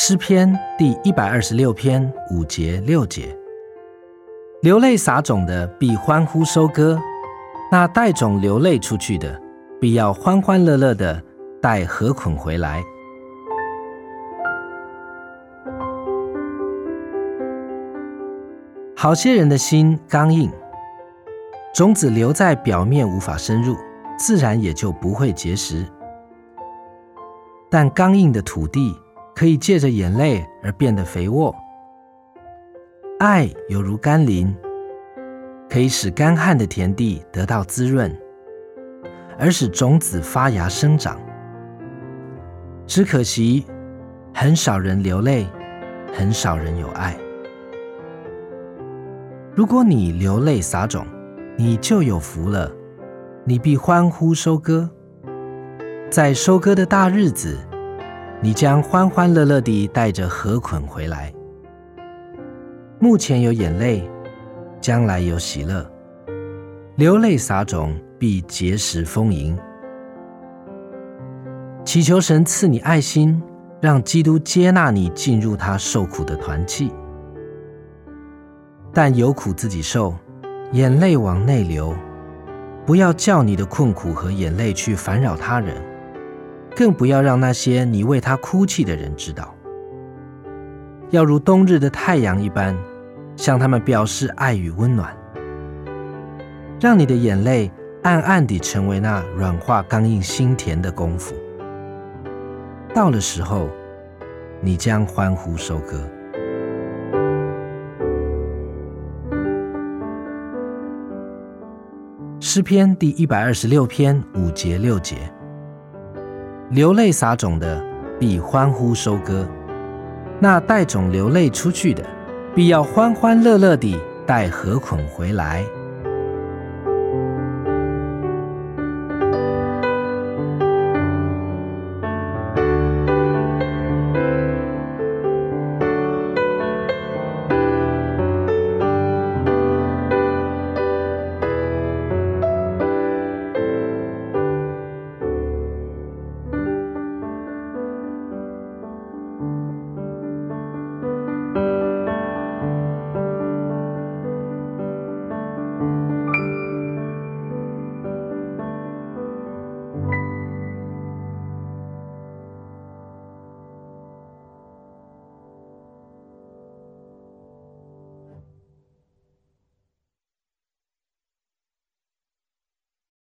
诗篇第一百二十六篇五节六节：流泪撒种的必欢呼收割，那带种流泪出去的，必要欢欢乐乐的带禾捆回来。好些人的心刚硬，种子留在表面无法深入，自然也就不会结实。但刚硬的土地可以借着眼泪而变得肥沃，爱犹如甘霖，可以使干旱的田地得到滋润，而使种子发芽生长。只可惜，很少人流泪，很少人有爱。如果你流泪撒种，你就有福了，你必欢呼收割。在收割的大日子，你将欢欢乐乐地带着禾捆回来。目前有眼泪，将来有喜乐。流泪撒种，必结实丰盈。祈求神赐你爱心，让基督接纳你进入他受苦的团契。但有苦自己受，眼泪往内流，不要叫你的困苦和眼泪去烦扰他人，更不要让那些你为他哭泣的人知道。要如冬日的太阳一般，向他们表示爱与温暖，让你的眼泪暗暗地成为那软化刚硬心田的功夫。到了时候，你将欢呼收割。诗篇第一百二十六篇五节六节：流泪撒种的，必欢呼收割；那带种流泪出去的，必要欢欢乐乐地带禾捆回来。